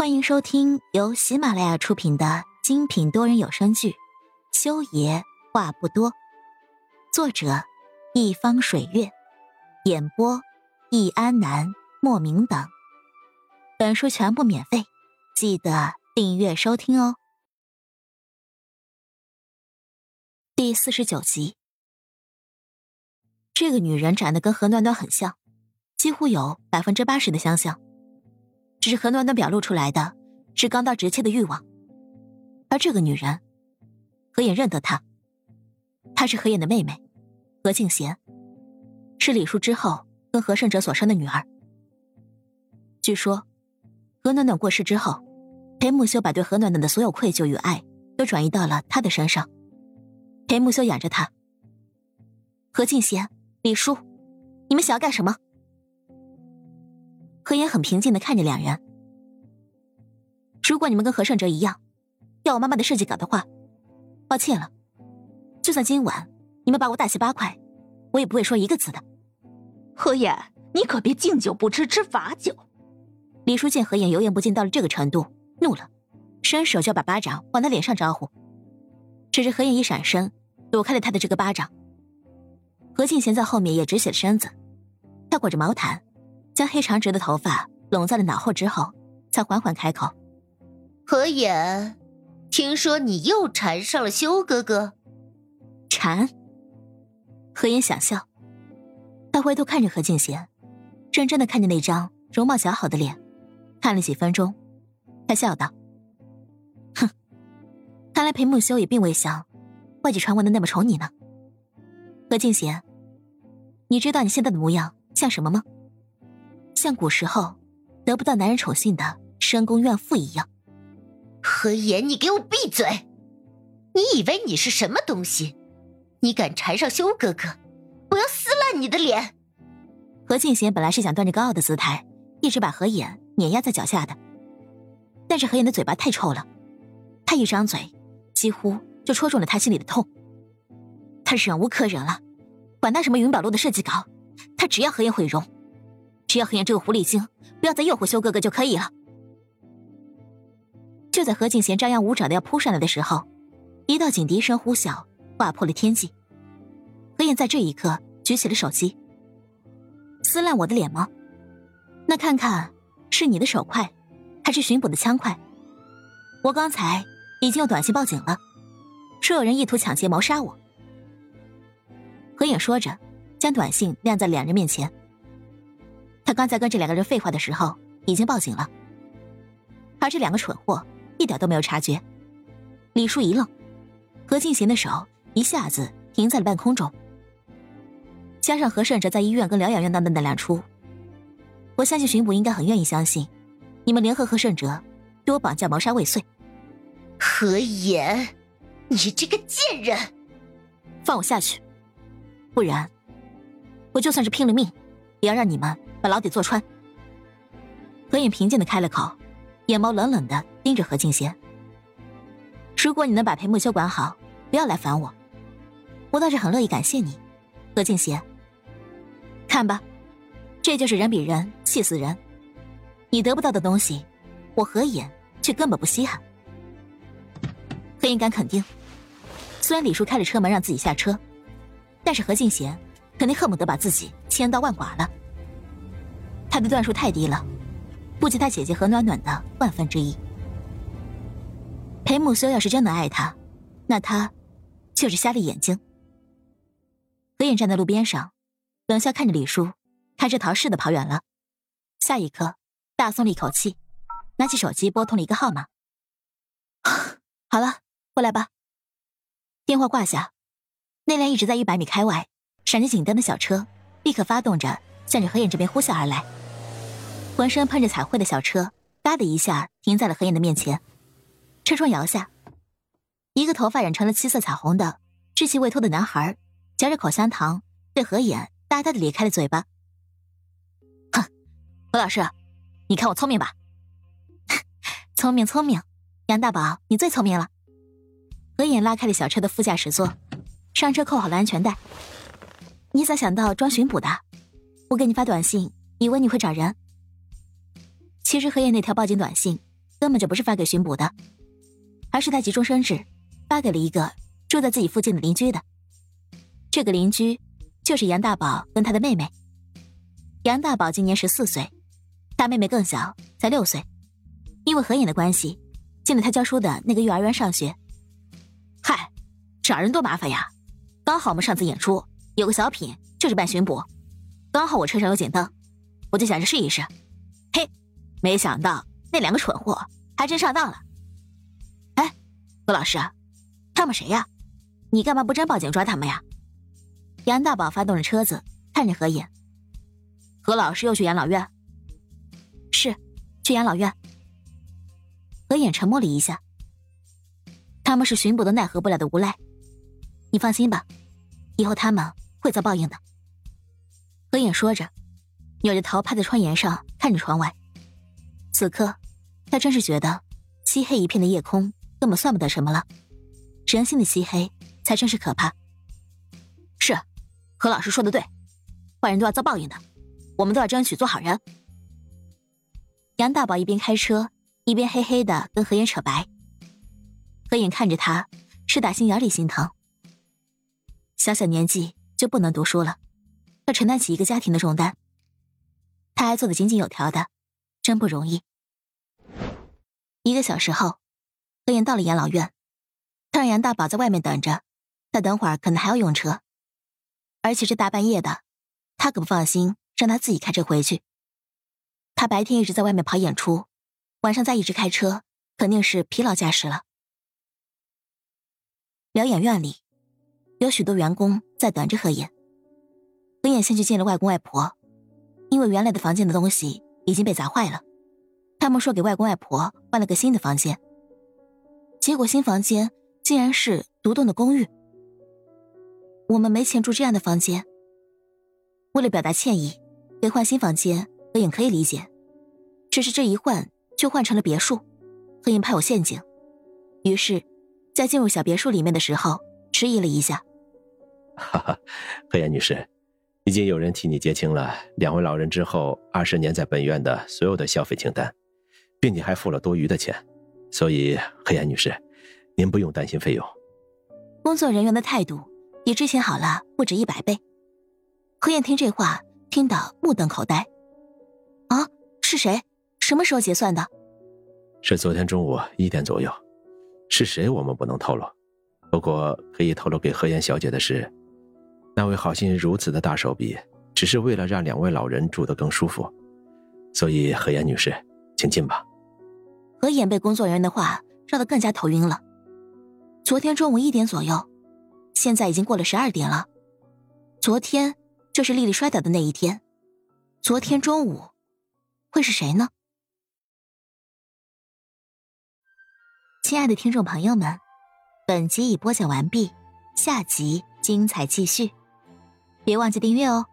欢迎收听由喜马拉雅出品的精品多人有声剧《修爷话不多》，作者：一方水月，演播：易安南、莫名等。本书全部免费，记得订阅收听哦。第四十九集，这个女人长得跟何暖暖很像，几乎有百分之八十的相像。只是何暖暖表露出来的是刚到直切的欲望，而这个女人，何眼认得她。她是何眼的妹妹，何静贤，是李叔之后跟何胜哲所生的女儿。据说，何暖暖过世之后，裴木修把对何暖暖的所有愧疚与爱都转移到了她的身上。裴木修养着她。何静贤，李叔，你们想要干什么？何言很平静的看着两人。如果你们跟何胜哲一样，要我妈妈的设计稿的话，抱歉了，就算今晚你们把我大卸八块，我也不会说一个字的。何言，你可别敬酒不吃吃罚酒。李叔见何言油盐不进到了这个程度，怒了，伸手就要把巴掌往他脸上招呼。只是何言一闪身，躲开了他的这个巴掌。何静贤在后面也直起了身子，他裹着毛毯。将黑长直的头发拢在了脑后之后，才缓缓开口：“何言，听说你又缠上了修哥哥？缠？”何言想笑，他回头看着何静贤，认真的看着那张容貌姣好的脸，看了几分钟，他笑道：“哼，看来裴木修也并未像外界传闻的那么宠你呢。何静贤，你知道你现在的模样像什么吗？”像古时候得不到男人宠幸的深宫怨妇一样。何言，你给我闭嘴！你以为你是什么东西？你敢缠上修哥哥，我要撕烂你的脸！何敬贤本来是想端着高傲的姿态，一直把何言碾压在脚下的，但是何言的嘴巴太臭了，他一张嘴，几乎就戳中了他心里的痛。他忍无可忍了，管他什么云宝路的设计稿，他只要何言毁容。只要何言这个狐狸精不要再诱惑修哥哥就可以了。就在何静贤张牙舞爪的要扑上来的时候，一道警笛声呼啸，划破了天际。何燕在这一刻举起了手机。撕烂我的脸吗？那看看是你的手快，还是巡捕的枪快？我刚才已经用短信报警了，说有人意图抢劫谋杀我。何影说着，将短信亮在两人面前。他刚才跟这两个人废话的时候，已经报警了，而这两个蠢货一点都没有察觉。李叔一愣，何静贤的手一下子停在了半空中，加上何胜哲在医院跟疗养院闹的那两出，我相信巡捕应该很愿意相信，你们联合何胜哲对我绑架谋杀未遂。何言，你这个贱人，放我下去，不然我就算是拼了命，也要让你们。把牢底坐穿。何影平静的开了口，眼眸冷冷的盯着何静贤。如果你能把裴木修管好，不要来烦我，我倒是很乐意感谢你，何静贤。看吧，这就是人比人气死人。你得不到的东西，我何影却根本不稀罕。何影敢肯定，虽然李叔开了车门让自己下车，但是何静贤肯定恨不得把自己千刀万剐了。他的段数太低了，不及他姐姐何暖暖的万分之一。裴木修要是真的爱他，那他就是瞎了眼睛。何影站在路边上，冷笑看着李叔，开着逃似的跑远了。下一刻，大松了一口气，拿起手机拨通了一个号码。好了，过来吧。电话挂下，那辆一直在一百米开外闪着警灯的小车立刻发动着，向着何影这边呼啸而来。浑身喷着彩绘的小车，嘎的一下停在了何妍的面前。车窗摇下，一个头发染成了七色彩虹的稚气未脱的男孩，嚼着口香糖，对何妍大大的咧开了嘴巴。哼，何老师，你看我聪明吧？聪明聪明，杨大宝，你最聪明了。何妍拉开了小车的副驾驶座，上车扣好了安全带。你咋想到装巡捕的？我给你发短信，以为你会找人。其实何燕那条报警短信，根本就不是发给巡捕的，而是他急中生智，发给了一个住在自己附近的邻居的。这个邻居就是杨大宝跟他的妹妹。杨大宝今年十四岁，大妹妹更小，才六岁。因为合影的关系，进了他教书的那个幼儿园上学。嗨，找人多麻烦呀！刚好我们上次演出有个小品，就是扮巡捕，刚好我车上有警灯，我就想着试一试。没想到那两个蠢货还真上当了。哎，何老师，他们谁呀？你干嘛不真报警抓他们呀？杨大宝发动着车子，看着何影。何老师又去养老院？是，去养老院。何影沉默了一下。他们是巡捕都奈何不了的无赖，你放心吧，以后他们会遭报应的。何影说着，扭着头趴在窗沿上看着窗外。此刻，他真是觉得漆黑一片的夜空根本算不得什么了，人心的漆黑才真是可怕。是。何老师说的对，坏人都要遭报应的，我们都要争取做好人。杨大宝一边开车，一边嘿嘿的跟何言扯白。何影看着他，是打心眼里心疼。小小年纪就不能读书了，要承担起一个家庭的重担，他还做的井井有条的，真不容易。一个小时后，何言到了养老院，他让杨大宝在外面等着，他等会儿可能还要用车。而且这大半夜的，他可不放心让他自己开车回去。他白天一直在外面跑演出，晚上再一直开车，肯定是疲劳驾驶了。疗养院里，有许多员工在等着何妍。何妍先去见了外公外婆，因为原来的房间的东西已经被砸坏了，他们说给外公外婆换了个新的房间。结果新房间竟然是独栋的公寓。我们没钱住这样的房间。为了表达歉意，给换新房间，何影可以理解。只是这一换就换成了别墅，何影怕有陷阱，于是，在进入小别墅里面的时候，迟疑了一下。哈哈，何妍女士，已经有人替你结清了两位老人之后二十年在本院的所有的消费清单，并且还付了多余的钱，所以何妍女士，您不用担心费用。工作人员的态度。比之前好了不止一百倍。何燕听这话，听得目瞪口呆。啊，是谁？什么时候结算的？是昨天中午一点左右。是谁？我们不能透露。不过可以透露给何燕小姐的是，那位好心人如此的大手笔，只是为了让两位老人住得更舒服。所以何妍女士，请进吧。何妍被工作人员的话绕得更加头晕了。昨天中午一点左右。现在已经过了十二点了，昨天就是丽丽摔倒的那一天，昨天中午会是谁呢？亲爱的听众朋友们，本集已播讲完毕，下集精彩继续，别忘记订阅哦。